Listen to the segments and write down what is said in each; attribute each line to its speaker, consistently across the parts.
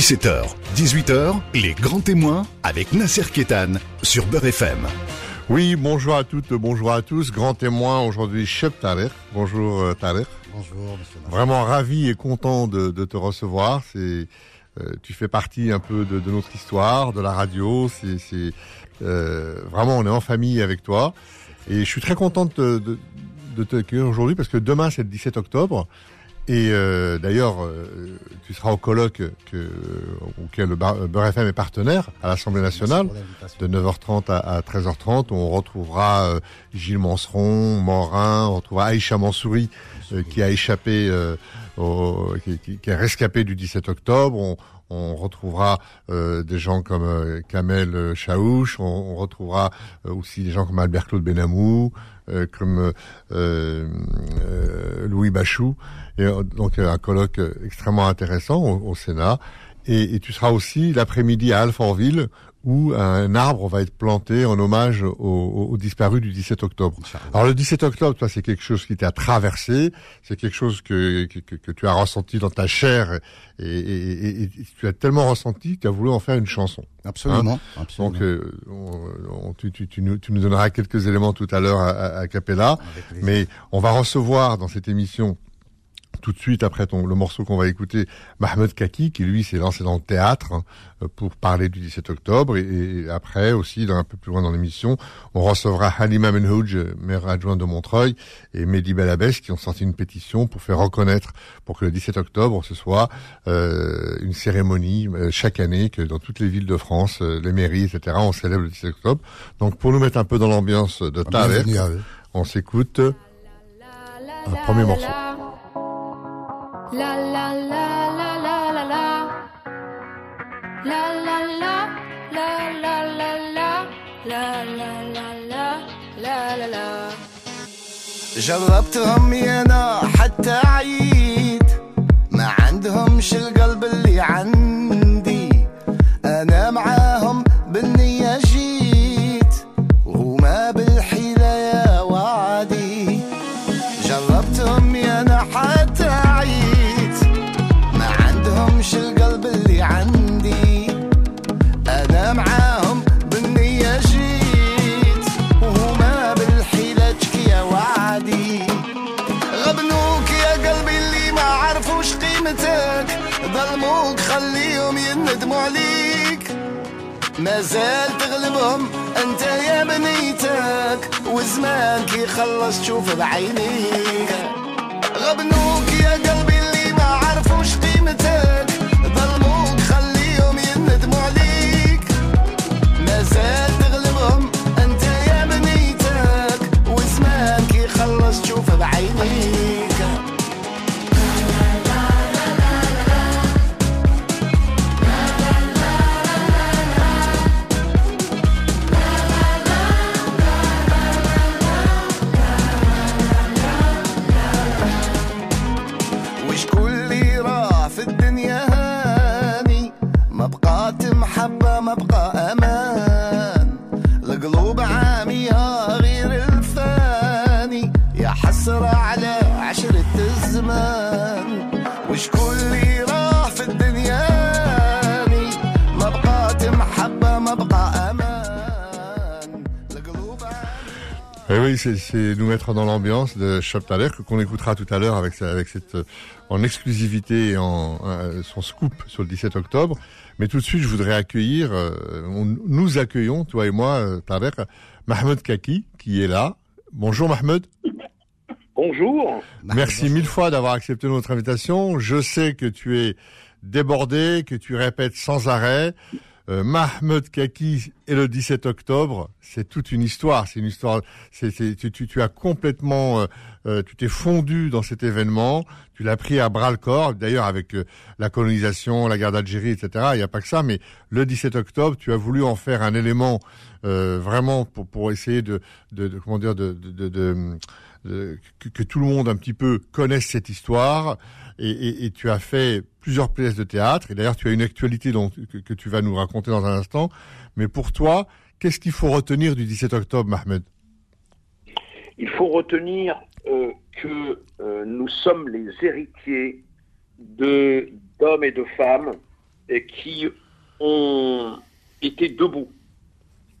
Speaker 1: 17h, 18h, les grands témoins avec Nasser Kétan sur Beurre FM.
Speaker 2: Oui, bonjour à toutes, bonjour à tous. Grand témoin aujourd'hui, Cheb Tarek. Bonjour euh, Tarek.
Speaker 3: Bonjour, monsieur
Speaker 2: Vraiment ravi et content de, te recevoir. C'est, euh, tu fais partie un peu de, notre histoire, de la radio. C'est, euh, vraiment, on est en famille avec toi. Et je suis très content de, de, de te accueillir aujourd'hui parce que demain, c'est le 17 octobre. Et euh, d'ailleurs, euh, tu seras au colloque que, auquel le Beurre FM est partenaire à l'Assemblée nationale, de 9h30 à, 13h30. On retrouvera euh, Gilles Manseron, Morin, on retrouvera Aïcha Mansouri, qui a échappé, qui, qui, qui, est rescapé du 17 octobre. On, on retrouvera des gens comme Kamel Chaouch, on, retrouvera aussi des gens comme Albert Claude Benamou, comme Louis Bachou et euh, donc un colloque extrêmement intéressant au, Sénat. Et, et, tu seras aussi l'après-midi à Alfortville où un arbre va être planté en hommage aux, aux disparus du 17 octobre. Alors le 17 octobre, toi, c'est quelque chose qui t'a traversé, c'est quelque chose que, que, que, tu as ressenti dans ta chair et, et, et, tu as tellement ressenti que tu as voulu en faire une chanson.
Speaker 3: Absolument. Hein absolument.
Speaker 2: Donc euh, on, tu, tu, tu, nous, tu, nous, donneras quelques éléments tout à l'heure à, à Capella, mais on va recevoir dans cette émission tout de suite après ton, le morceau qu'on va écouter, Mahmoud Kaki, qui lui s'est lancé dans le théâtre hein, pour parler du 17 octobre. Et, après aussi, un peu plus loin dans l'émission, on recevra Halima Menhouj, maire adjointe de Montreuil, et Mehdi Belabès, qui ont sorti une pétition pour faire reconnaître, pour que le 17 octobre, ce soit euh, une cérémonie euh, chaque année, que dans toutes les villes de France, euh, les mairies, etc., on célèbre le 17 octobre. Donc pour nous mettre un peu dans l'ambiance de ah, Tarek, on s'écoute un premier morceau. La la la la la la la. La la la la la la la. La la la la la la la. جربتهم يانا حتى عيد ما عندهمش القلب اللي عندي أنا معاهم بالنية جيت زال تغلبهم أنت يا بنيتك وزمان كي خلص تشوف بعينيك. غبنوك يا قلبي. Eh oui, c'est nous mettre dans l'ambiance de Shop qu'on écoutera tout à l'heure avec, avec cette en exclusivité et en euh, son scoop sur le 17 octobre. Mais tout de suite, je voudrais accueillir, euh, nous accueillons, toi et moi, euh, Tarek, Mahmoud Kaki, qui est là. Bonjour Mahmoud.
Speaker 4: Bonjour.
Speaker 2: Merci mille fois d'avoir accepté notre invitation. Je sais que tu es débordé, que tu répètes sans arrêt. Euh, Mahmoud Kaki et le 17 octobre, c'est toute une histoire. C'est une histoire. C'est, tu, tu, tu, as complètement, euh, euh, tu t'es fondu dans cet événement. Tu l'as pris à bras le corps. D'ailleurs, avec la colonisation, la guerre d'Algérie, etc. Il n'y a pas que ça. Mais le 17 octobre, tu as voulu en faire un élément vraiment pour, pour essayer de, de, de comment dire, de, de, de que, que, tout le monde un petit peu connaisse cette histoire et, et, et, tu as fait plusieurs pièces de théâtre et d'ailleurs tu as une actualité dont, que, tu vas nous raconter dans un instant mais pour qu'est-ce qu'il faut retenir du 17 octobre Mahmoud?
Speaker 4: Il faut retenir euh, que euh, nous sommes les héritiers d'hommes et de femmes qui ont été debout.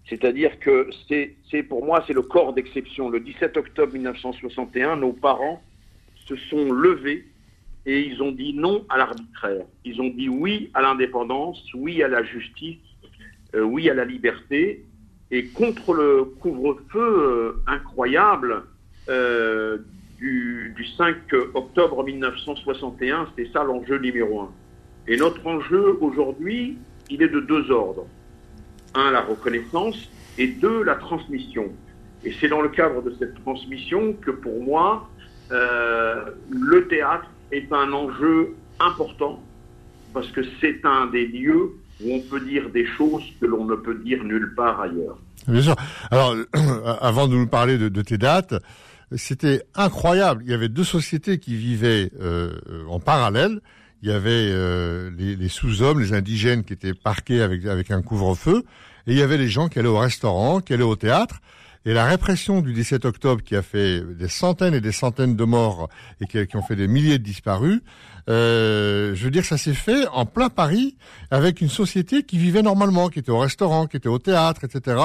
Speaker 4: C'est-à-dire que c'est pour moi, c'est le corps d'exception. Le 17 octobre 1961, nos parents se sont levés et ils ont dit non à l'arbitraire. Ils ont dit oui à l'indépendance, oui à la justice, euh, oui à la liberté. Et contre le couvre-feu euh, incroyable euh, du, du, 5 octobre 1961, c'était ça l'enjeu numéro un. Et notre enjeu aujourd'hui, il est de deux ordres. Un, la reconnaissance, et deux, la transmission. Et c'est dans le cadre de cette transmission que pour moi, euh, le théâtre est un enjeu important, parce que c'est un des lieux où on peut dire des choses que l'on ne peut dire nulle part ailleurs.
Speaker 2: Bien sûr. Alors, avant de nous parler de, tes dates, c'était incroyable. Il y avait deux sociétés qui vivaient euh, en parallèle. Il y avait euh, les, les sous-hommes, les indigènes qui étaient parqués avec, avec un couvre-feu, et il y avait les gens qui allaient au restaurant, qui allaient au théâtre. Et la répression du 17 octobre qui a fait des centaines et des centaines de morts et qui, ont fait des milliers de disparus, euh, je veux dire, ça s'est fait en plein Paris avec une société qui vivait normalement, qui était au restaurant, qui était au théâtre, etc.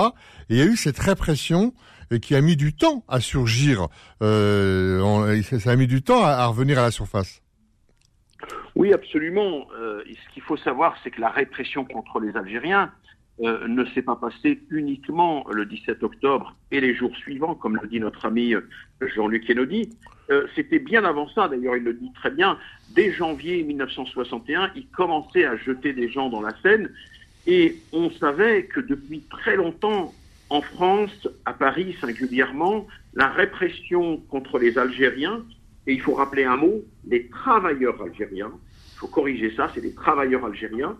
Speaker 2: Et il y a eu cette répression euh, qui a mis du temps à surgir. Euh, ça a mis du temps à, à, revenir à la surface.
Speaker 4: Oui, absolument. Euh, ce qu'il faut savoir, c'est que la répression contre les Algériens, euh, ne s'est pas passé uniquement le 17 octobre et les jours suivants, comme le dit notre ami euh, Jean-Luc Kennedy. Euh, C'était bien avant ça, d'ailleurs, il le dit très bien. Dès janvier 1961, il commençait à jeter des gens dans la Seine et on savait que depuis très longtemps, en France, à Paris singulièrement, la répression contre les Algériens, et il faut rappeler un mot, les travailleurs algériens, il faut corriger ça, c'est les travailleurs algériens,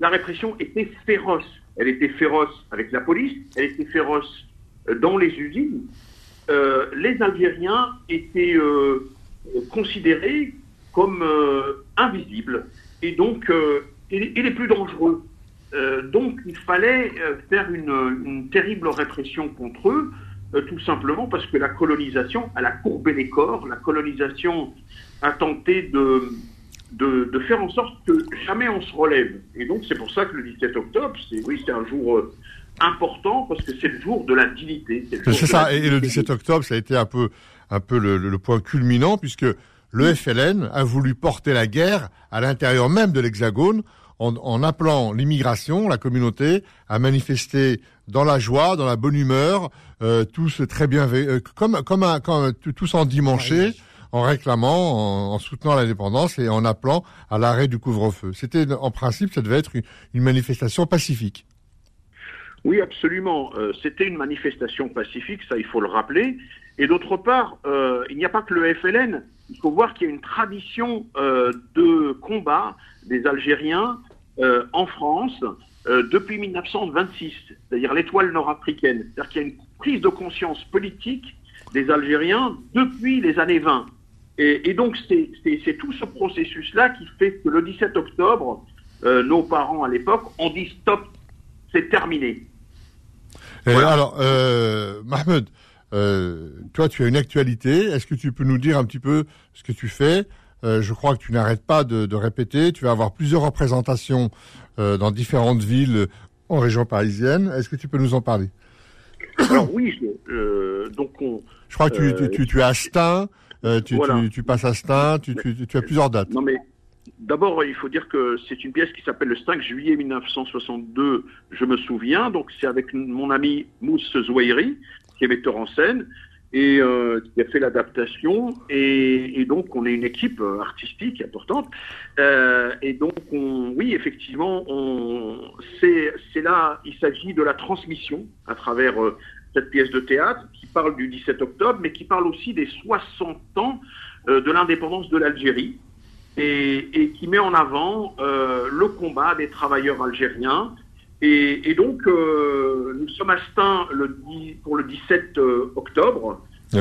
Speaker 4: la répression était féroce. Elle était féroce avec la police, elle était féroce dans les usines. Euh, les Algériens étaient euh, considérés comme euh, invisibles et donc et, les plus dangereux. donc il fallait faire une, une, terrible répression contre eux, tout simplement parce que la colonisation, elle a courbé les corps, la colonisation a tenté de de, de, faire en sorte que jamais on se relève. Et donc c'est pour ça que le 17 octobre, c'est oui, c'est un jour euh, important parce que c'est le jour de la dignité.
Speaker 2: C'est ça. Et le 17 octobre, ça a été un peu un peu le, le point culminant puisque le FLN a voulu porter la guerre à l'intérieur même de l'Hexagone en, en, appelant l'immigration, la communauté, à manifester dans la joie, dans la bonne humeur, euh, tous très bien, euh, comme comme, un, comme tous en dimanché en réclamant, en, en soutenant l'indépendance et en appelant à l'arrêt du couvre-feu. C'était, en principe, ça devait être une, manifestation pacifique.
Speaker 4: Oui, absolument. Euh, C'était une manifestation pacifique, ça il faut le rappeler. Et d'autre part, euh, il n'y a pas que le FLN. Il faut voir qu'il y a une tradition euh, de combat des Algériens en France depuis 1926, c'est-à-dire l'étoile nord-africaine. C'est-à-dire qu'il y a une prise de conscience politique des Algériens depuis les années 20. Et, et donc, c'est tout ce processus-là qui fait que le 17 octobre, euh, nos parents à l'époque ont dit stop, c'est terminé.
Speaker 2: Et voilà. Alors, euh, Mahmoud, euh, toi, tu as une actualité. Est-ce que tu peux nous dire un petit peu ce que tu fais? Euh, Je crois que tu n'arrêtes pas de, de, répéter. Tu vas avoir plusieurs représentations dans différentes villes en région parisienne. Est-ce que tu peux nous en parler?
Speaker 4: Alors oui, je, donc on,
Speaker 2: Je crois que tu, tu, tu, tu es à Stein. Euh, tu, voilà. tu, tu, passes à Stein, tu, as plusieurs dates.
Speaker 4: Non mais d'abord il faut dire que c'est une pièce qui s'appelle le 5 juillet 1962, je me souviens, donc c'est avec mon ami Mousse Zouairi, qui est metteur en scène, et euh, qui a fait l'adaptation, et, et, donc on est une équipe artistique importante, euh, et donc on, oui effectivement, c'est là, il s'agit de la transmission à travers euh, cette pièce de théâtre qui parle du 17 octobre, mais qui parle aussi des 60 ans euh, de l'indépendance de l'Algérie et, et, qui met en avant euh, le combat des travailleurs algériens. Et, et donc, euh, nous sommes à Stein le, pour le 17 euh, octobre,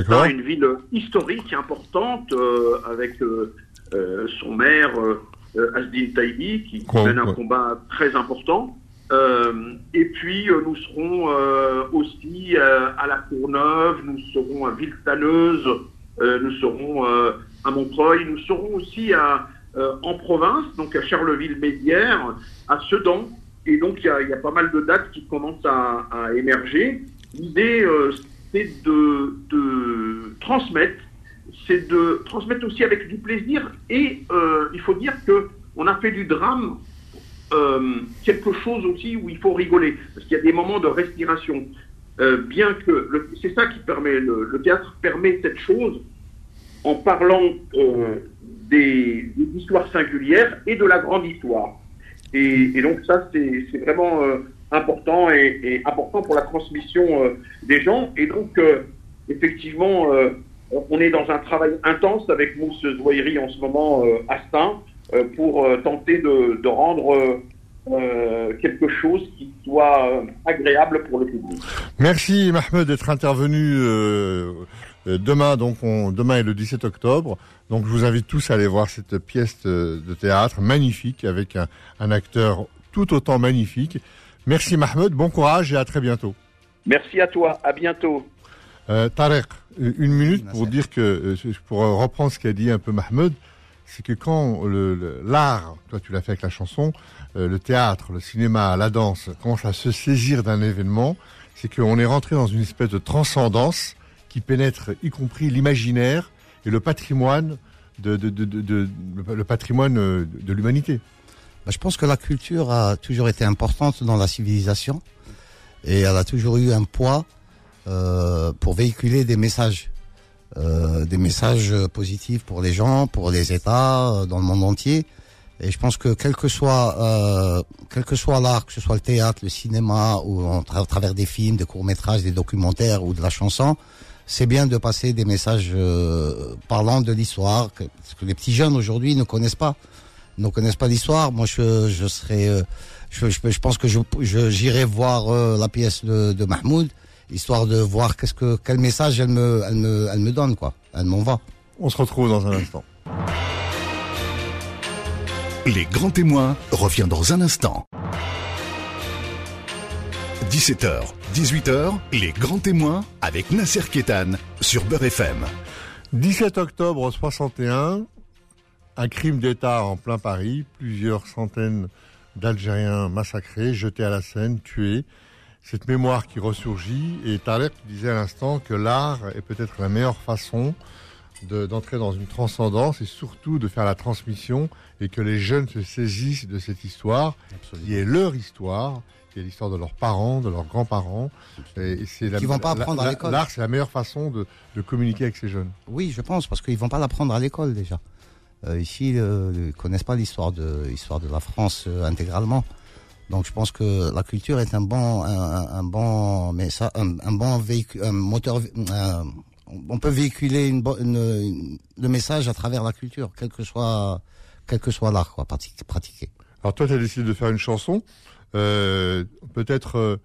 Speaker 4: dans une ville historique importante avec son maire Asdin Taibi qui mène un combat très important. Euh, et puis euh, nous serons euh, aussi à la Courneuve, nous serons à Villetaneuse, nous serons à Montreuil, nous serons aussi en province, donc à Charleville-Mézières, à Sedan. Et donc, il y, a, pas mal de dates qui commencent à, émerger. L'idée, c'est de, de, transmettre, c'est de transmettre aussi avec du plaisir. Et il faut dire que on a fait du drame quelque chose aussi où il faut rigoler, parce qu'il y a des moments de respiration. Euh, bien que c'est ça qui permet, le, théâtre permet cette chose en parlant euh, des, histoires singulières et de la grande histoire. Et, donc ça, c'est vraiment euh, important et, important pour la transmission des gens. Et donc, effectivement, on est dans un travail intense avec Mousse Zouairi en ce moment à Stein pour tenter de, de rendre euh, quelque chose qui soit euh, agréable pour le public.
Speaker 2: Merci Mahmoud d'être intervenu euh, demain. Donc on, demain est le 17 octobre. Donc je vous invite tous à aller voir cette pièce de théâtre magnifique avec un, un acteur tout autant magnifique. Merci Mahmoud, bon courage et à très bientôt.
Speaker 4: Merci à toi, à bientôt.
Speaker 2: Euh, Tarek, une minute pour dire que, pour reprendre ce qu'a dit un peu Mahmoud, c'est que quand l'art, toi tu l'as fait avec la chanson, euh, le théâtre, le cinéma, la danse commence à se saisir d'un événement, c'est qu'on est rentré dans une espèce de transcendance qui pénètre y compris l'imaginaire et le patrimoine de, le patrimoine euh, de l'humanité.
Speaker 3: Bah, je pense que la culture a toujours été importante dans la civilisation et elle a toujours eu un poids euh, pour véhiculer des messages. Euh, des messages positifs pour les gens, pour les États, euh, dans le monde entier. Et je pense que quel que soit euh, quel que soit l'art, que ce soit le théâtre, le cinéma ou en à travers des films, des courts métrages, des documentaires ou de la chanson, c'est bien de passer des messages euh, parlant de l'histoire, que, que les petits jeunes aujourd'hui ne connaissent pas, ne connaissent pas l'histoire. Moi, je, je serais, je, je, je, pense que je j'irai voir la pièce de, de Mahmoud histoire de voir qu'est-ce que quel message elle me elle me elle me donne quoi. Elle m'envoie.
Speaker 2: On se retrouve dans un instant.
Speaker 1: Les grands témoins revient dans un instant. 17h, 18h, les grands témoins avec Nasser Kétan sur Beurre FM.
Speaker 2: 17 octobre 61, un crime d'État en plein Paris, plusieurs centaines d'Algériens massacrés, jetés à la Seine, tués cette mémoire qui ressurgit. Et Thaler, tu disais à l'instant que l'art est peut-être la meilleure façon d'entrer dans une transcendance et surtout de faire la transmission et que les jeunes se saisissent de cette histoire qui est leur histoire, qui est l'histoire de leurs parents, de leurs grands-parents.
Speaker 3: Et c'est la, vont pas apprendre à l'école.
Speaker 2: L'art, c'est la meilleure façon de, communiquer avec ces jeunes.
Speaker 3: Oui, je pense, parce qu'ils vont pas l'apprendre à l'école déjà. Euh, ici, euh, ils connaissent pas l'histoire de, l'histoire de la France euh, intégralement. Donc je pense que la culture est un bon, un, bon, mais ça, un, un, bon véhicule, un moteur. on peut véhiculer une, une, le message à travers la culture, quel que soit, quel que soit l'art, quoi, pratiquer.
Speaker 2: Alors toi, tu as décidé de faire une chanson, euh, peut-être euh,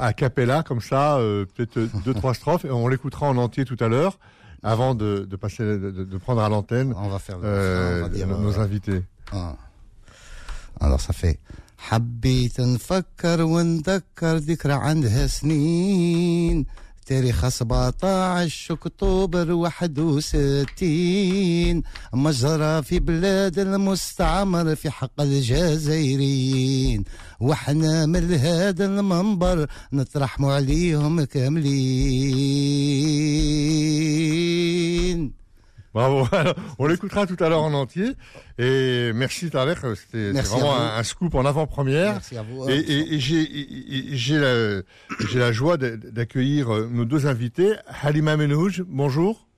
Speaker 2: a cappella comme ça, euh, peut-être deux trois strophes, et on l'écoutera en entier tout à l'heure, avant de, de passer, de, de, prendre à l'antenne.
Speaker 3: On va faire
Speaker 2: euh, on va dire, nos invités.
Speaker 3: Ah. Alors ça fait. حبيت نفكر ونذكر ذكرى عندها سنين. تاريخ 17 اكتوبر 61 مجرى في بلاد المستعمر في حق الجزائريين. وإحنا من هذا المنبر نطرحوا عليهم كاملين.
Speaker 2: Bravo. on l'écoutera tout à l'heure en entier. Et merci Tarek, c'était vraiment un, scoop en avant-première.
Speaker 3: Merci à vous.
Speaker 2: Et, et, j'ai la, la joie d'accueillir euh, nos deux invités. Halima Menouj, bonjour.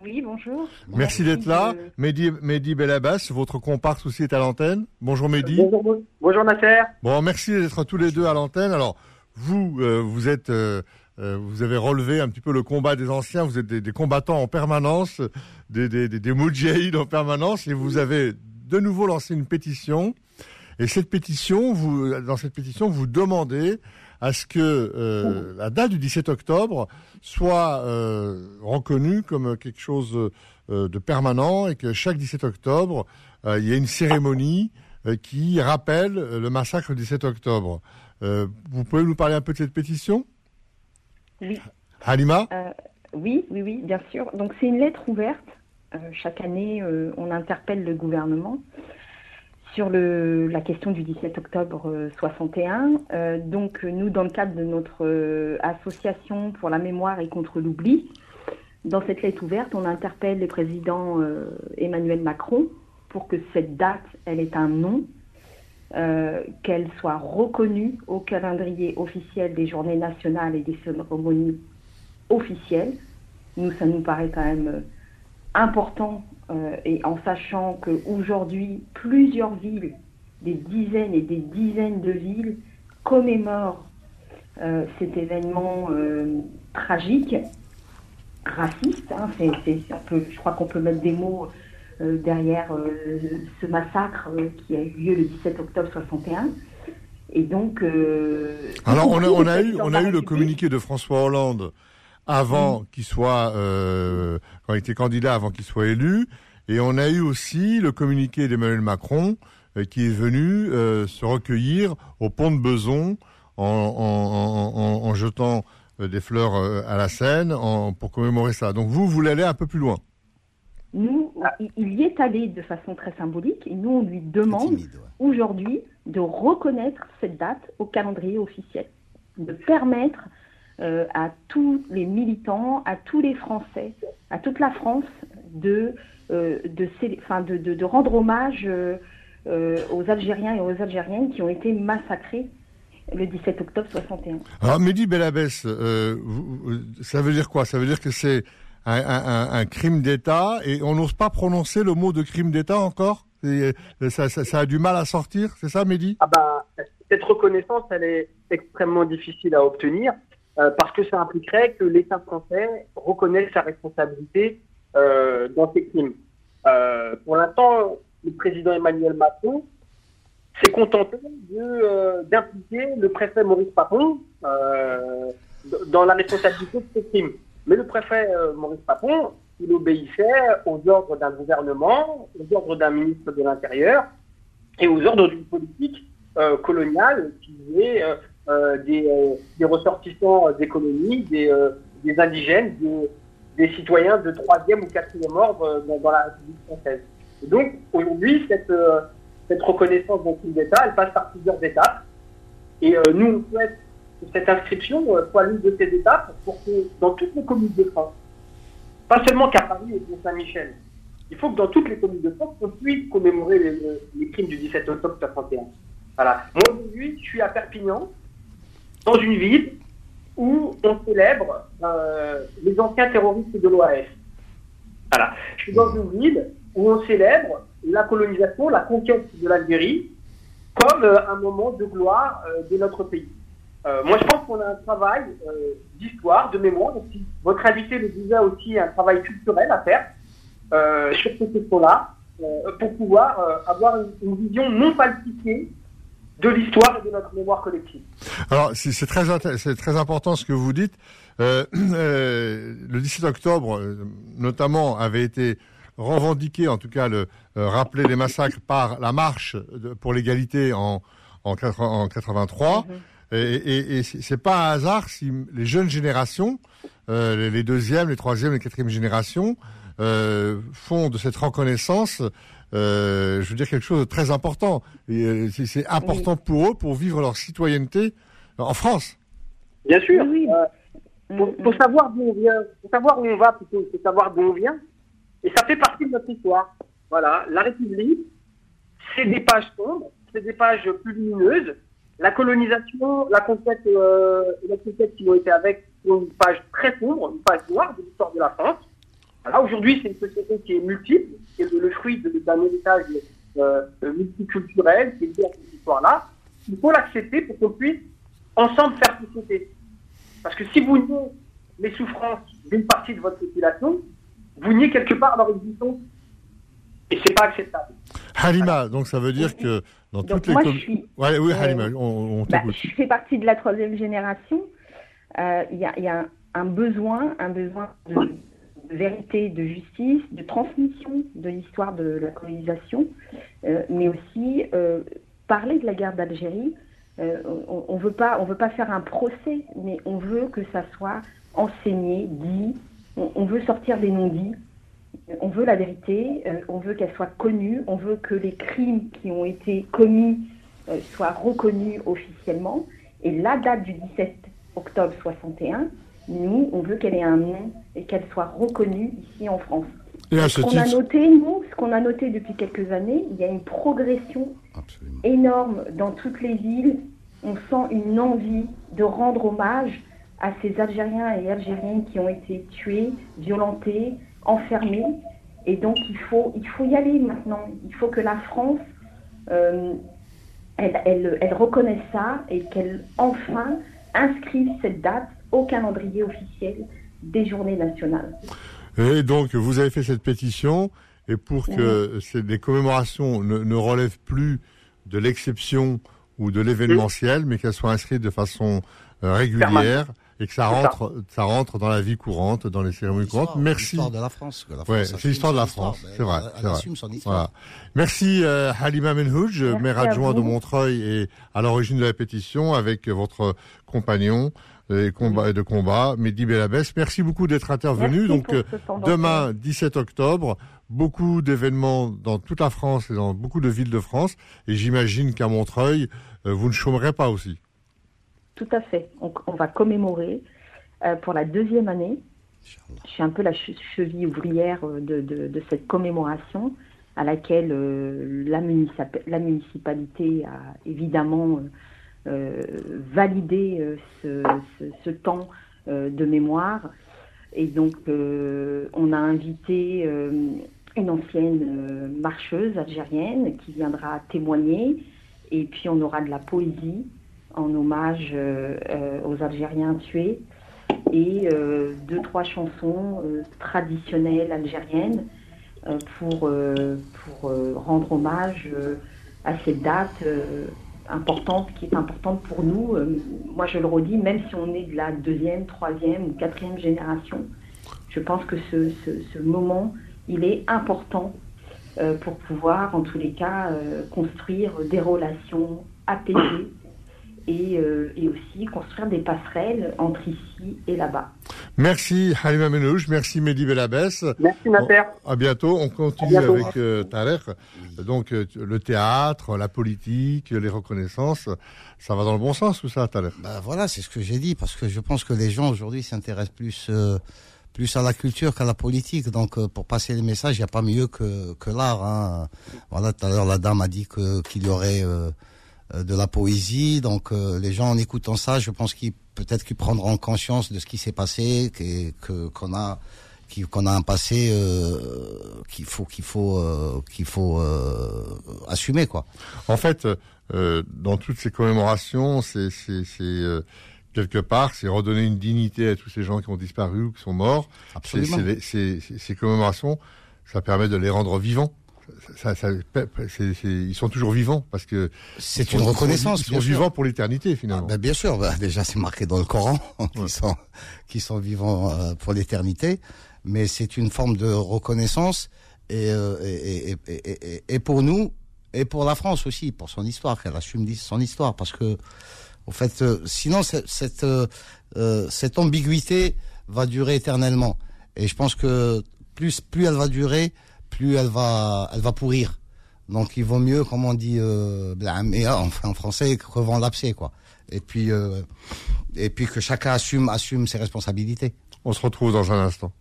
Speaker 5: Oui, bonjour.
Speaker 2: Merci d'être là. Mehdi, Mehdi Belabas, votre comparse aussi est à l'antenne. Bonjour Mehdi.
Speaker 5: Bonjour, bonjour Nasser.
Speaker 2: Bon, merci d'être tous les deux à l'antenne. Alors, vous, euh, vous êtes... Euh, euh, vous avez relevé un petit peu le combat des anciens, vous êtes des, combattants en permanence, des, des, des, en permanence, et vous avez de nouveau lancé une pétition. Et cette pétition, vous, dans cette pétition, vous demandez à ce que euh, la date du 17 octobre soit euh, reconnue comme quelque chose de permanent et que chaque 17 octobre, il y ait une cérémonie qui rappelle le massacre du 17 octobre. vous pouvez nous parler un peu de cette pétition?
Speaker 5: Oui.
Speaker 2: Halima
Speaker 5: euh, Oui, oui, oui, bien sûr. Donc c'est une lettre ouverte chaque année, on interpelle le gouvernement sur le, la question du 17 octobre 61. donc, nous, dans le cadre de notre association pour la mémoire et contre l'oubli, dans cette lettre ouverte, on interpelle le président Emmanuel Macron pour que cette date, elle ait un nom, euh, qu'elle soit reconnue au calendrier officiel des journées nationales et des cérémonies officielles. Nous, ça nous paraît quand même euh, important euh, et en sachant qu'aujourd'hui, plusieurs villes, des dizaines et des dizaines de villes commémorent cet événement tragique, raciste. Hein, je crois qu'on peut mettre des mots derrière euh, ce massacre euh, qui a eu lieu le 17 octobre 61. Et donc.
Speaker 2: Alors, on a, on a eu, on a eu le communiqué de François Hollande avant qu'il soit, quand il était candidat, avant qu'il soit élu, et on a eu aussi le communiqué d'Emmanuel Macron qui est venu se recueillir au pont de Beson en, en, en, jetant des fleurs à la Seine pour commémorer ça. Donc vous, vous voulez aller un peu plus loin
Speaker 5: nous, il y est allé de façon très symbolique et nous, on lui demande aujourd'hui de reconnaître cette date au calendrier officiel, de permettre euh, à tous les militants, à tous les Français, à toute la France de, euh, de, de, de, rendre hommage euh, aux Algériens et aux Algériennes qui ont été massacrés le 17 octobre 61.
Speaker 2: Alors, Mehdi Belabès, ça veut dire quoi? Ça veut dire que c'est un, crime d'État et on n'ose pas prononcer le mot de crime d'État encore euh, ça, a du mal à sortir, c'est ça, Mehdi?
Speaker 6: Ah bah, Cette reconnaissance, elle est extrêmement difficile à obtenir euh, parce que ça impliquerait que l'État français reconnaisse sa responsabilité euh, dans ces crimes. pour l'instant, le président Emmanuel Macron s'est contenté d'impliquer le préfet Maurice Papon dans la responsabilité de ces crimes. Mais le préfet euh, Maurice Papon, il obéissait aux ordres d'un gouvernement, aux ordres d'un ministre de l'Intérieur et aux ordres d'une politique euh, coloniale qui est euh, des, ressortissants d'économie, des, indigènes, des, citoyens de troisième ou quatrième ordre dans, la République française. Et donc aujourd'hui, cette, cette reconnaissance d'un crime d'État, elle passe par plusieurs étapes. Et nous, on souhaite cette inscription soit l'une de ces étapes pour que dans toutes les communes de France, pas seulement qu'à Paris et Saint-Michel, il faut que dans toutes les communes de France, on puisse commémorer les, crimes du 17 octobre 61. Voilà. Moi, aujourd'hui, je suis à Perpignan, dans une ville où on célèbre euh, les anciens terroristes de l'OAS. Voilà. Je suis dans une ville où on célèbre la colonisation, la conquête de l'Algérie comme euh, un moment de gloire euh, de notre pays. Euh, moi, je pense qu'on a un travail euh, d'histoire, de mémoire. aussi. votre invité le disait aussi, un travail culturel à faire euh, sur ces questions-là, pour pouvoir avoir une, vision non falsifiée de l'histoire et de notre mémoire collective.
Speaker 2: Alors, c'est très, c'est très important ce que vous dites. le 17 octobre, notamment, avait été revendiqué, en tout cas, le rappeler les massacres par la marche pour l'égalité en, en, en 83. Et, et, et c'est pas un hasard si les jeunes générations, euh, les, deuxièmes, les troisièmes, les quatrièmes générations, euh, font de cette reconnaissance, euh, je veux dire quelque chose de très important. Euh, c'est important pour eux pour vivre leur citoyenneté en France.
Speaker 6: Bien sûr. Oui. Pour, euh, pour, savoir d'où on vient, pour savoir où on va plutôt, c'est savoir d'où on vient. Et ça fait partie de notre histoire. Voilà, la République, c'est des pages sombres, c'est des pages plus lumineuses, la colonisation, la conquête euh, la conquête qui ont été avec une page très sombre, une page noire de l'histoire de la France. Aujourd'hui, c'est une société qui est multiple, qui est le fruit d'un héritage euh, multiculturel, qui est lié à cette histoire-là. Il faut l'accepter pour qu'on puisse ensemble faire société. Parce que si vous niez les souffrances d'une partie de votre population, vous niez quelque part leur existence. Et c'est pas acceptable.
Speaker 2: Halima, donc ça veut dire que dans toutes les
Speaker 5: moi, je suis,
Speaker 2: ouais, oui, Halima, on, on
Speaker 5: bah, Je fais partie de la troisième génération. Euh, il y, a, y, a, un besoin, un besoin de, vérité, de justice, de transmission de l'histoire de la colonisation, euh, mais aussi euh, parler de la guerre d'Algérie. on ne veut pas, on veut pas faire un procès, mais on veut que ça soit enseigné, dit. On, on veut sortir des non-dits On veut la vérité, euh, on veut qu'elle soit connue, on veut que les crimes qui ont été commis euh, soient reconnus officiellement. Et la date du 17 octobre 61, nous, on veut qu'elle ait un nom et qu'elle soit reconnue ici en France.
Speaker 2: Et à
Speaker 5: Ce
Speaker 2: ce
Speaker 5: qu'on a noté, nous, ce qu'on a noté depuis quelques années, il y a une progression
Speaker 3: Absolument.
Speaker 5: énorme dans toutes les villes. On sent une envie de rendre hommage à ces Algériens et Algériennes qui ont été tués, violentés, enfermés. Et donc il faut, il faut y aller maintenant. Il faut que la France, euh, elle, elle, elle reconnaisse ça et qu'elle enfin inscrive cette date au calendrier officiel des journées nationales.
Speaker 2: et donc vous avez fait cette pétition, et pour que ces, les commémorations ne, ne relèvent plus de l'exception ou de l'événementiel, mais qu'elles soient inscrites de façon euh, régulière et que ça
Speaker 6: C'est ça.
Speaker 2: rentre, ça. rentre dans la vie courante, dans les cérémonies courantes. Merci.
Speaker 3: L'histoire de la France.
Speaker 2: Ouais, c'est l'histoire de la France,
Speaker 3: histoire.
Speaker 2: c'est vrai,
Speaker 3: Elle,
Speaker 2: c'est vrai.
Speaker 3: assume son histoire.
Speaker 2: Voilà. Merci euh, Halima Menhouj, maire adjoint de. Montreuil et à l'origine de la pétition avec votre compagnon et, combat, de combat, Mehdi Belabès. Merci beaucoup d'être intervenu.
Speaker 5: Merci
Speaker 2: Donc euh, demain, 17 octobre, beaucoup d'événements dans toute la France et dans beaucoup de villes de France. Et j'imagine qu'à Montreuil, euh, vous ne chômerez pas aussi.
Speaker 5: Tout à fait. On, on va commémorer euh, pour la deuxième année. Je suis un peu la che- cheville ouvrière euh, de, de- de cette commémoration à laquelle euh, la, municip- la municipalité a évidemment euh, validé ce, ce- ce temps de mémoire. Et donc, on a invité une ancienne marcheuse algérienne qui viendra témoigner. Et puis, on aura de la poésie en hommage euh, euh, aux Algériens tués et euh, deux, trois chansons traditionnelles algériennes pour, pour rendre hommage à cette date importante qui est importante pour nous. Moi, je le redis, même si on est de la deuxième, troisième ou quatrième génération, je pense que ce, ce, ce moment, il est important pour pouvoir, en tous les cas, construire des relations apaisées et, euh, et aussi construire des passerelles entre ici et là-bas.
Speaker 2: Merci Halima Menhouj, merci Mehdi Belabès.
Speaker 6: Merci Nasser.
Speaker 2: À bientôt. On continue
Speaker 6: bientôt.
Speaker 2: avec euh, Tarek. Donc euh, le théâtre, la politique, les reconnaissances, ça va dans le bon sens tout ça, Tarek?
Speaker 3: Bah voilà, c'est ce que j'ai dit, parce que je pense que les gens aujourd'hui s'intéressent plus euh, plus à la culture qu'à la politique. Donc euh, pour passer les messages, il n'y a pas mieux que, que l'art. Hein. Voilà, tout à l'heure la dame a dit que qu'il y aurait euh, de la poésie. Donc euh, les gens en écoutant ça, je pense qu'ils peut-être qu'ils prendront conscience de ce qui s'est passé, que que- qu'on a qu'on a un passé euh, qu'il faut qu'il faut euh, qu'il faut euh, assumer quoi.
Speaker 2: En fait, euh, dans toutes ces commémorations, c'est c'est- c'est, euh, quelque part, c'est redonner une dignité à tous ces gens qui ont disparu ou qui sont morts.
Speaker 3: Absolument.
Speaker 2: c'est les- c'est- c'est- ces commémorations, ça permet de les rendre vivants. Ça, ça- c'est- c'est- ils sont toujours vivants parce que
Speaker 3: C'est
Speaker 2: sont-
Speaker 3: une
Speaker 2: ils sont-
Speaker 3: reconnaissance.
Speaker 2: Ils sont,
Speaker 3: sûr.
Speaker 2: vivants pour l'éternité
Speaker 3: Ah,
Speaker 2: finalement.
Speaker 3: ben, bien sûr, ben, déjà c'est marqué dans le Coran qu'ils
Speaker 2: Ouais.
Speaker 3: sont qui sont vivants euh, pour l'éternité, mais c'est une forme de reconnaissance et, euh, et, et, et, et- pour nous et pour la France aussi, pour son histoire, qu'elle assume son histoire, parce que au fait, euh, sinon cette cette ambiguïté va durer éternellement, et je pense que plus plus elle va durer, plus elle va elle va pourrir. Donc il vaut mieux, comme on dit, euh, blâmer, enfin en français, revend l'abcès, quoi. Et puis, euh, et puis que chacun assume, assume ses responsabilités.
Speaker 2: On se retrouve dans un instant.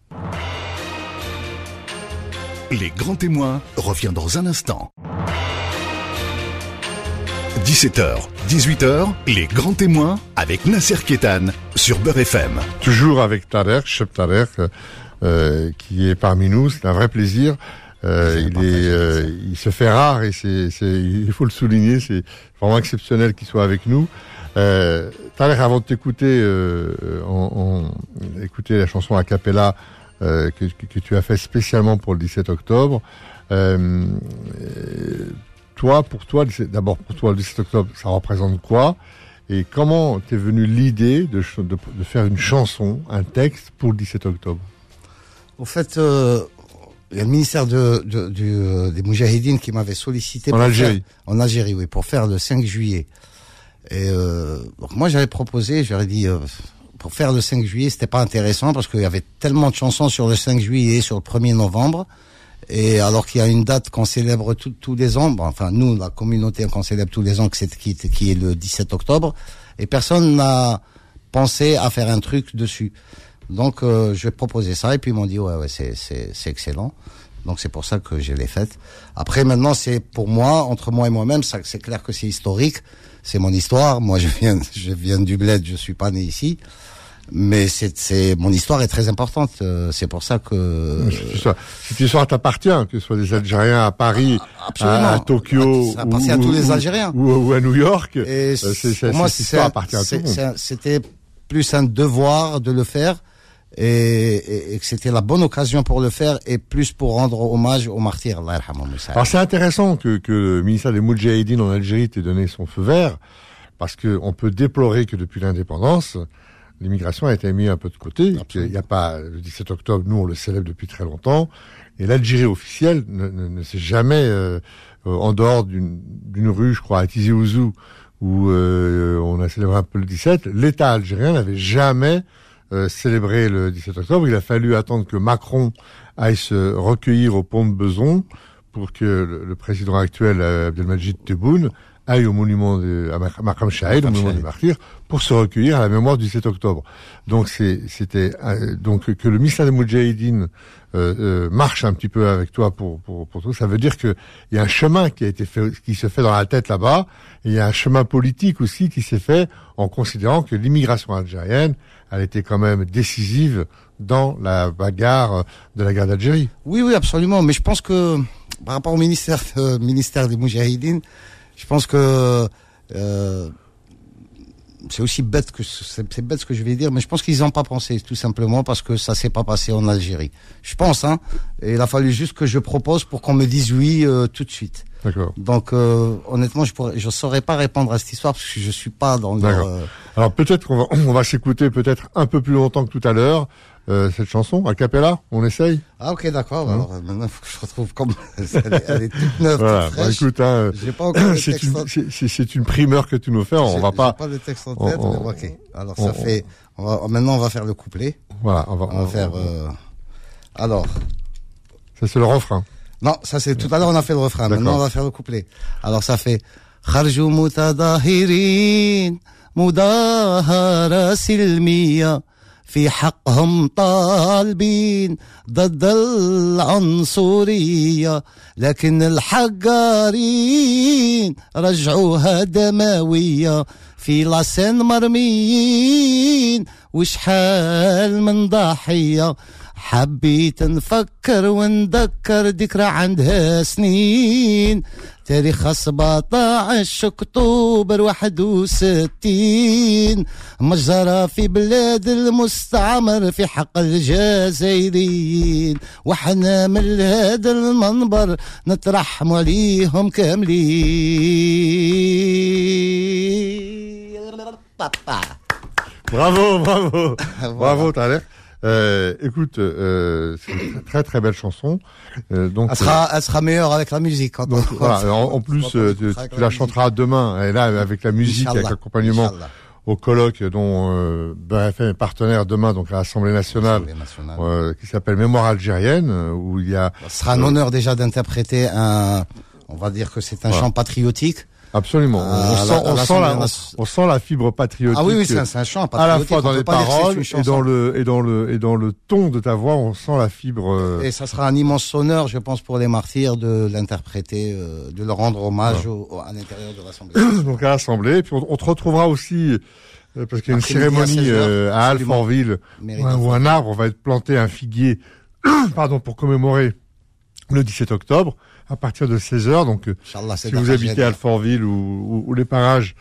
Speaker 1: Les grands témoins revient dans un instant. 17h, 18h, les grands témoins avec Nasser Kétan sur Beurre FM.
Speaker 2: Toujours avec Tarek, Chef Tarek, euh, qui est parmi nous. C'est un vrai plaisir. Euh, il est, euh, il se fait rare et c'est, c'est, il faut le souligner. C'est vraiment exceptionnel qu'il soit avec nous. Euh, Tarek, avant de t'écouter, euh, on, on, écouter la chanson a cappella euh, que, que, tu as fait spécialement pour le 17 octobre. Toi, pour toi, le 17 d'abord pour toi, le 17 octobre, ça représente quoi? Et comment t'es venue l'idée de, de, de faire une chanson, un texte pour le 17 octobre?
Speaker 3: Au fait, euh, il y a le ministère de, de- du, euh, des Moudjahidines qui m'avait sollicité
Speaker 2: En
Speaker 3: pour
Speaker 2: Algérie.
Speaker 3: faire- en Algérie, oui, pour faire le 5 juillet. Et euh, donc moi, j'avais proposé, j'aurais dit, euh, pour faire le 5 juillet, c'était pas intéressant parce qu'il y avait tellement de chansons sur le 5 juillet et sur le 1er novembre. Et alors qu'il y a une date qu'on célèbre tous les ans, enfin nous, la communauté qu'on célèbre tous les ans, qui, qui, qui est le 17 octobre, et personne n'a pensé à faire un truc dessus. Donc euh, je proposé ça et puis ils m'ont dit ouais ouais c'est c'est c'est excellent. Donc c'est pour ça que je l'ai faite. Après maintenant c'est pour moi entre moi et moi-même c'est clair que c'est historique, c'est mon histoire. Moi je viens je viens du bled, je suis pas né ici. Mais c'est, c'est mon histoire est très importante. Euh, c'est pour ça que
Speaker 2: cette histoire t'appartient, que ce soit des Algériens à Paris, à, à, Tokyo,
Speaker 3: ça appartient ou, à tous les Algériens,
Speaker 2: ou, à New York.
Speaker 3: Et euh, c'est, pour moi, cette histoire appartient à tout le monde. C'était plus un devoir de le faire et, et, que c'était la bonne occasion pour le faire et plus pour rendre hommage aux martyrs.
Speaker 2: Alors c'est intéressant que, que le ministère des Moudjahidines en Algérie t'ait donné son feu vert parce que on peut déplorer que depuis l'indépendance, l'immigration a été mise un peu de côté. Il n'y a pas le 17 octobre, nous on le célèbre depuis très longtemps, et l'Algérie officielle ne, ne, ne s'est jamais euh, en dehors d'une rue, je crois, à Tizi Ouzou, où euh, on a célébré un peu le 17, l'État algérien n'avait jamais euh, célébrer le 17 octobre. Il a fallu attendre que Macron aille se recueillir au pont de Beson pour que le, président actuel, euh, Abdelmajid Tebboune, aille au monument de, à Makram Shahid, au monument des martyrs, pour se recueillir à la mémoire du 17 octobre. Donc c'était euh, donc que le ministère des Moudjahidines euh, marche un petit peu avec toi pour, pour, pour tout. Ça veut dire qu'il y a un chemin qui a été fait, qui se fait dans la tête là-bas, il y a un chemin politique aussi qui s'est fait en considérant que l'immigration algérienne, elle était quand même décisive dans la bagarre de la guerre d'Algérie.
Speaker 3: Oui, oui, absolument. Mais je pense que par rapport au ministère, euh, ministère des Moudjahidines, je pense que euh, c'est aussi bête que c'est bête ce que je vais dire, mais je pense qu'ils n'ont pas pensé, tout simplement parce que ça s'est pas passé en Algérie. Je pense, hein. Et il a fallu juste que je propose pour qu'on me dise oui euh, tout de suite. Donc euh, honnêtement, je pourrais, je saurais pas répondre à cette histoire parce que je suis pas dans le. Euh...
Speaker 2: Alors peut-être qu'on va, on va s'écouter peut-être un peu plus longtemps que tout à l'heure. Euh, cette chanson, a cappella, on essaye?
Speaker 3: Ah ok d'accord, hein? Alors euh, maintenant il faut que je retrouve comme elle, elle, est toute neuve, voilà. toute bah, fraîche.
Speaker 2: Bah, écoute, hein,
Speaker 3: J'ai pas encore
Speaker 2: c'est une, en... c'est une primeur que tu nous fais, on va pas...
Speaker 3: pas le texte en tête, on, mais ok. Alors on, ça fait, on va, maintenant on va faire le couplet.
Speaker 2: Voilà, on va,
Speaker 3: on va faire... Euh... Alors...
Speaker 2: Ça c'est le refrain.
Speaker 3: Non, ça c'est tout à l'heure on a fait le refrain, maintenant on va faire le couplet. Alors ça fait... خرجوا متظاهرين مظاهرة سلمية في حقهم طالبين ضد العنصرية لكن الحقارين رجعوها دموية في لاسين مرميين وشحال من ضحية حبيت نفكر ونذكر ذكرى عندها سنين. تاريخ 17 أكتوبر 61 مجزرة في بلاد المستعمر في حق الجزائريين. وحنا من هذا المنبر نترحم عليهم كاملين.
Speaker 2: برافو برافو. برافو Talek Euh, écoute, euh, c'est une très très belle chanson.
Speaker 3: Euh, donc, elle sera, elle sera meilleure avec la musique. Quand
Speaker 2: donc, voilà, en, en, plus, euh, tu, tu la chanteras demain. Et là, avec la musique, avec l'accompagnement au colloque dont euh, BFM est partenaire demain, donc à l'Assemblée nationale, nationale. Euh, qui s'appelle Mémoire algérienne, où il y a.
Speaker 3: Ce sera un honneur déjà d'interpréter un. On va dire que c'est un voilà. chant patriotique.
Speaker 2: Absolument. on, sent, la, on, sent la, on, sent, la, fibre patriotique.
Speaker 3: Ah oui, oui, c'est un, un, chant patriotique.
Speaker 2: À la fois dans les paroles et dans le et dans le et dans le ton de ta voix, on sent la fibre. Euh...
Speaker 3: Et ça sera un immense honneur, je pense, pour les martyrs de l'interpréter, euh, de leur rendre hommage ouais. au, à l'intérieur de l'Assemblée.
Speaker 2: Donc à l'Assemblée, et puis on, on, te retrouvera aussi euh, parce qu'il y a une cérémonie à, à Alfortville où un arbre va être planté, un figuier, pardon, pour commémorer le 17 octobre à partir de 16h. Donc, euh, si vous habitez Alfortville ou, ou, ou, les parages,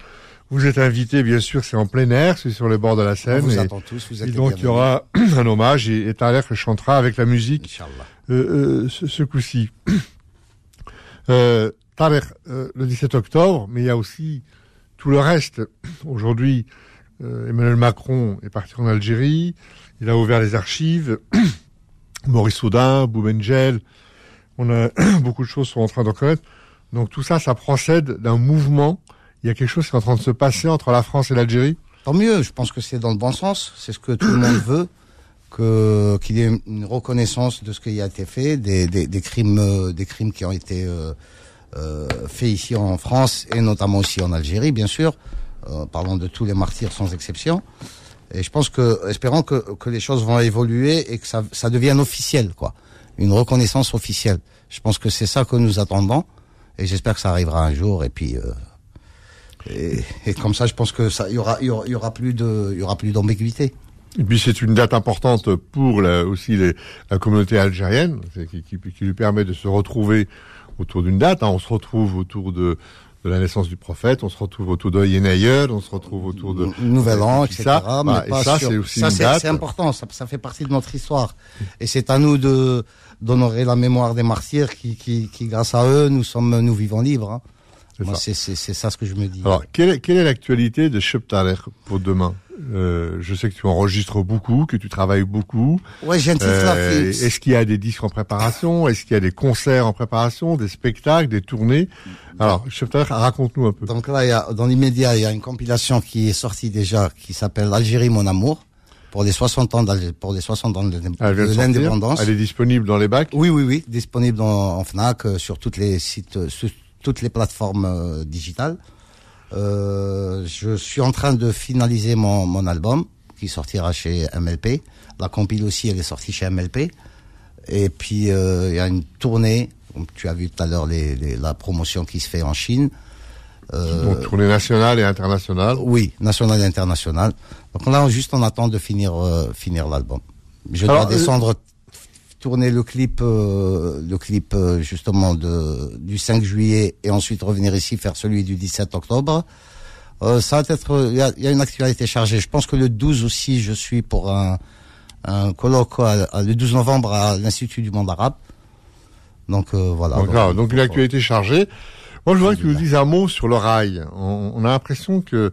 Speaker 2: vous êtes invités, bien sûr, c'est en plein air, c'est sur les bords de la Seine.
Speaker 3: On vous et, attend tous, vous êtes
Speaker 2: et donc, il y aura un hommage et, et chantera avec la musique euh, euh, ce, ce coup-ci. euh, euh, le 17 octobre, mais il y a aussi tout le reste. Aujourd'hui, euh, Emmanuel Macron est parti en Algérie, il a ouvert les archives. Maurice Audin, Boubengel, on a beaucoup de choses sont en train de reconnaître. Donc tout ça, ça procède d'un mouvement. Il y a quelque chose qui est en train de se passer entre la France et l'Algérie.
Speaker 3: Tant mieux, je pense que c'est dans le bon sens, c'est ce que tout le monde veut, que qu'il y ait une reconnaissance de ce qui a été fait, des, des, des crimes, euh, des crimes qui ont été euh, euh, faits ici en France et notamment aussi en Algérie, bien sûr. Euh, parlons de tous les martyrs sans exception. Et je pense que, espérons que, que les choses vont évoluer et que ça, ça devienne officiel, quoi, une reconnaissance officielle. Je pense que c'est ça que nous attendons et j'espère que ça arrivera un jour. Et puis, euh, et, comme ça, je pense que ça, y aura, il y aura, plus de, y aura plus d'ambiguïté.
Speaker 2: Et puis c'est une date importante pour la, aussi la communauté algérienne, qui, qui lui permet de se retrouver autour d'une date. hein. On se retrouve autour de, de la naissance du prophète, on se retrouve autour de Yenayer, on se retrouve autour de
Speaker 3: Nouvel An, etc.
Speaker 2: ça.
Speaker 3: mais
Speaker 2: Bah, et ça,
Speaker 3: sur-
Speaker 2: c'est aussi
Speaker 3: ça,
Speaker 2: une
Speaker 3: c'est-
Speaker 2: date.
Speaker 3: C'est important, ça, ça fait partie de notre histoire. Et c'est à nous de d'honorer la mémoire des martyrs qui, qui, qui, grâce à eux, nous sommes, nous vivons libres. hein.
Speaker 2: C'est
Speaker 3: Moi,
Speaker 2: ça.
Speaker 3: c'est ça ce que je me dis.
Speaker 2: Alors, quelle est, quelle est l'actualité de Shep Tarer pour demain? Euh, Je sais que tu enregistres beaucoup, que tu travailles beaucoup.
Speaker 3: ouais, j'ai un titre.
Speaker 2: Euh, Est-ce qu'il y a des disques en préparation? Est-ce qu'il y a des concerts en préparation, des spectacles, des tournées? Alors, Shep Tarer, raconte-nous un peu.
Speaker 3: Donc là, il y a, dans l'immédiat, il y a une compilation qui est sortie déjà, qui s'appelle Algérie mon amour, pour les 60 ans pour les 60 ans de l'indépendance.
Speaker 2: Elle est disponible dans les bacs?
Speaker 3: Oui, oui, oui, disponible en, en Fnac, euh, sur toutes les sites, euh, sur toutes les plateformes euh, digitales. Euh, je suis en train de finaliser mon, mon album qui sortira chez MLP. La compile aussi, elle est sortie chez MLP. Et puis euh, il y a une tournée. comme tu as vu tout à l'heure les, les- la promotion qui se fait en Chine. Euh,
Speaker 2: Donc, tournée nationale et internationale.
Speaker 3: oui, national et international. Donc là, juste on attend de finir euh, finir l'album. Je
Speaker 2: Alors,
Speaker 3: dois descendre, tourner le clip, euh, le clip euh, justement de du 5 juillet et ensuite revenir ici faire celui du 17 octobre. Euh, ça va être, il y a, il y a une actualité chargée. Je pense que le 12 aussi, je suis pour un un colloque à- à- le 12 novembre à l'Institut du monde arabe. Donc euh, voilà.
Speaker 2: Donc, une actualité chargée. Moi, je voudrais que tu nous dises un mot sur le rail. On, on a l'impression que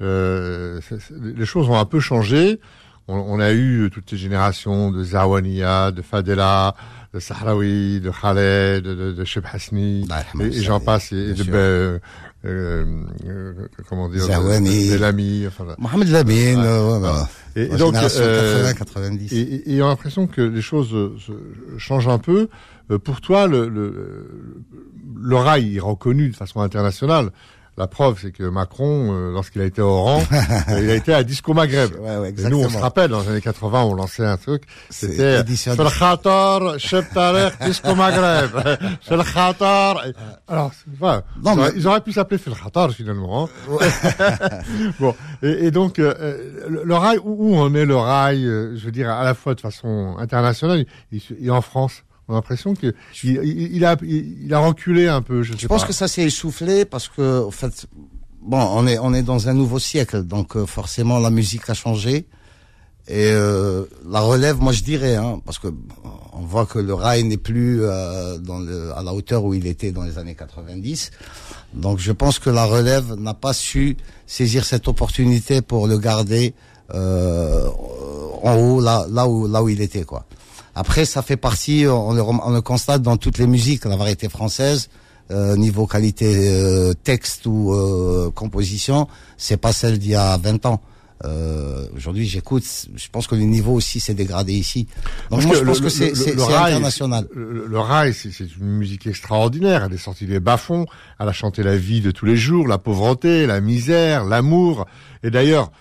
Speaker 2: euh, les choses ont un peu changé. On, on a eu toutes ces générations de Zawania, de Fadela, de Sahraoui, de Khaled, de, de, de Cheb Hasni, et, et j'en passe, et, de ben, euh, euh, comment dire,
Speaker 3: Zawani.
Speaker 2: enfin, voilà.
Speaker 3: Mohamed Lamine,
Speaker 2: Ouais.
Speaker 3: euh,
Speaker 2: Et, et donc,
Speaker 3: génération
Speaker 2: euh,
Speaker 3: 80-90.
Speaker 2: et, et, et on a l'impression que les choses euh, se- changent un peu. Euh, Pour toi, le, le, le rail est reconnu de façon internationale. La preuve, c'est que Macron, euh, lorsqu'il a été au rang, il a été à Disco Maghreb.
Speaker 3: Ouais, ouais,
Speaker 2: Et nous, on se rappelle, dans les années 80, on lançait un truc. C'était Fil Khatar, Tarek, Disco Maghreb. Khatar. Et- Alors, voilà.
Speaker 3: Non,
Speaker 2: ils, auraient,
Speaker 3: mais-
Speaker 2: ils auraient pu s'appeler Khatar, finalement. hein. bon. Et, et donc, euh, euh, le, le rail, où, où en est le rail, euh, je veux dire, à la fois de façon internationale et, et en France? On a l'impression que il, il- a, il, il a reculé un peu, je sais
Speaker 3: Je pense
Speaker 2: pas.
Speaker 3: que ça s'est essoufflé parce que, en fait, bon, on est on est dans un nouveau siècle, donc euh, forcément la musique a changé et euh, la relève, moi je dirais, hein, parce que on voit que le rail n'est plus euh, dans le, à la hauteur où il était dans les années 90. Donc je pense que la relève n'a pas su saisir cette opportunité pour le garder euh, en haut, là, là où là où il était quoi. Après, ça fait partie, on le, constate dans toutes les musiques, la variété française, euh, niveau qualité euh, texte ou euh, composition, c'est pas celle d'il y a 20 ans. Euh, Aujourd'hui, j'écoute, je pense que le niveau aussi s'est dégradé ici. Donc moi, je pense
Speaker 2: le-
Speaker 3: que c'est international.
Speaker 2: Le, le- rail, c'est une musique extraordinaire. Elle est sortie des bas-fonds. Elle a chanté la vie de tous les jours, la pauvreté, la misère, l'amour. Et d'ailleurs,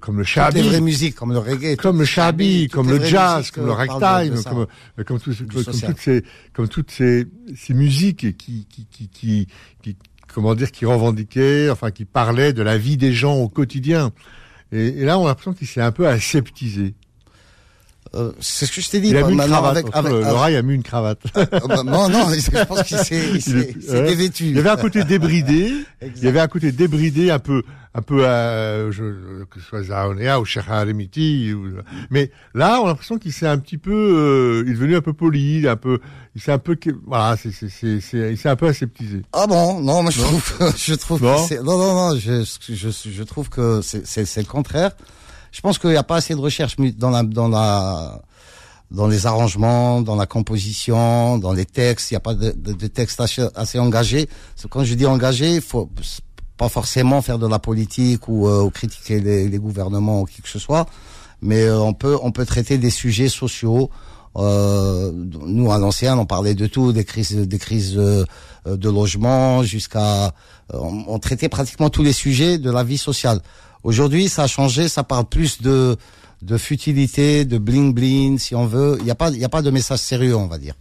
Speaker 2: comme le
Speaker 3: les vraies
Speaker 2: shabi,
Speaker 3: musiques, comme le reggae.
Speaker 2: comme le shabi, comme le jazz,
Speaker 3: musiques,
Speaker 2: comme le
Speaker 3: euh,
Speaker 2: ragtime, comme, euh, comme, tout- comme toutes ces, comme toutes ces, ces musiques qui, qui, qui, qui, qui- comment dire, qui revendiquaient, enfin, qui parlaient de la vie des gens au quotidien. Et, là, on a l'impression qu'il s'est un peu aseptisé.
Speaker 3: Euh, c'est ce que je t'ai dit.
Speaker 2: Il a mis une cravate.
Speaker 3: avec- avec-
Speaker 2: le, le
Speaker 3: avec-
Speaker 2: rail a mis une cravate.
Speaker 3: Euh, bah, non, non, je pense qu'il s'est
Speaker 2: ouais.
Speaker 3: dévêtu.
Speaker 2: Il y avait un côté débridé. Il y avait un côté débridé, un peu, un peu, euh, je, que ce soit Zaonea ou. Ou, mais là, on a l'impression qu'il s'est un petit peu, euh, il est devenu un peu poli, un peu, il s'est un peu, voilà, c'est, c'est, c'est, il s'est un peu aseptisé.
Speaker 3: Ah bon? Non, moi je trouve, je trouve
Speaker 2: Non
Speaker 3: que non non non, je je, je trouve que c'est c'est le contraire. Je pense qu'il n'y a pas assez de recherche dans la dans la dans les arrangements, dans la composition, dans les textes. Il n'y a pas de, de, de textes assez, assez engagés. C'est- Quand je dis engagé, il faut pas forcément faire de la politique ou, euh, critiquer les, les, gouvernements ou qui que ce soit, mais euh, on peut on peut traiter des sujets sociaux. Euh, nous à l'ancien, on parlait de tout, des crises des crises euh, de logement jusqu'à on, on, traitait pratiquement tous les sujets de la vie sociale. Aujourd'hui, ça a changé, ça parle plus de de futilité, de bling bling, si on veut. Il n'y a pas il y a pas de message sérieux, on va dire.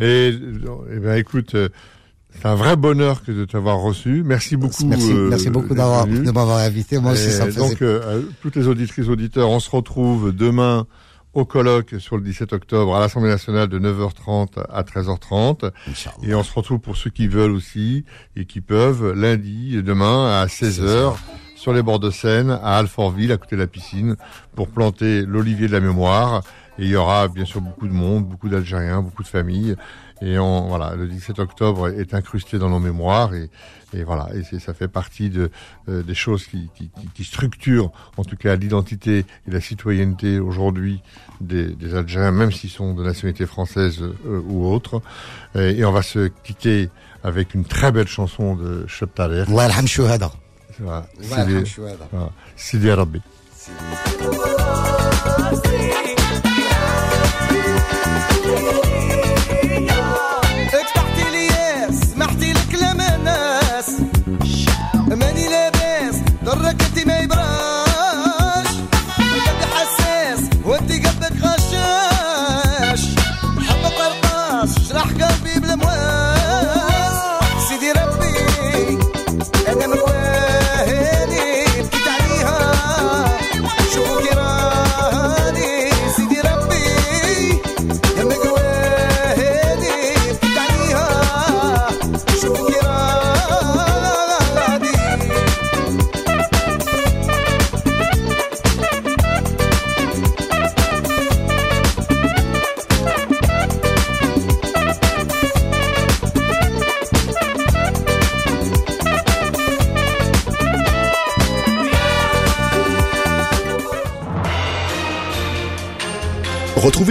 Speaker 2: Et, eh ben écoute, c'est un vrai bonheur que de t'avoir reçu. Merci beaucoup.
Speaker 3: Merci, euh, merci beaucoup d'avoir de m'avoir invité. Moi aussi, ça me
Speaker 2: Donc, euh, toutes les auditrices auditeurs, on se retrouve demain au colloque sur le 17 octobre à l'Assemblée nationale de 9h30 à 13h30. Et on se retrouve pour ceux qui veulent aussi et qui peuvent lundi et demain à 16h sur les bords de Seine à Alfortville à côté de la piscine pour planter l'olivier de la mémoire. Et il y aura bien sûr beaucoup de monde, beaucoup d'Algériens, beaucoup de familles. Et on, voilà, le 17 octobre est incrusté dans nos mémoires et, et voilà, et ça fait partie de, euh, des choses qui, qui, qui, structurent en tout cas l'identité et la citoyenneté aujourd'hui des, des, Algériens, même s'ils sont de nationalité française euh, ou autre. Et, et, on va se quitter avec une très belle chanson de Cheptaler.
Speaker 3: Voilà,
Speaker 2: Sidi Rabbi.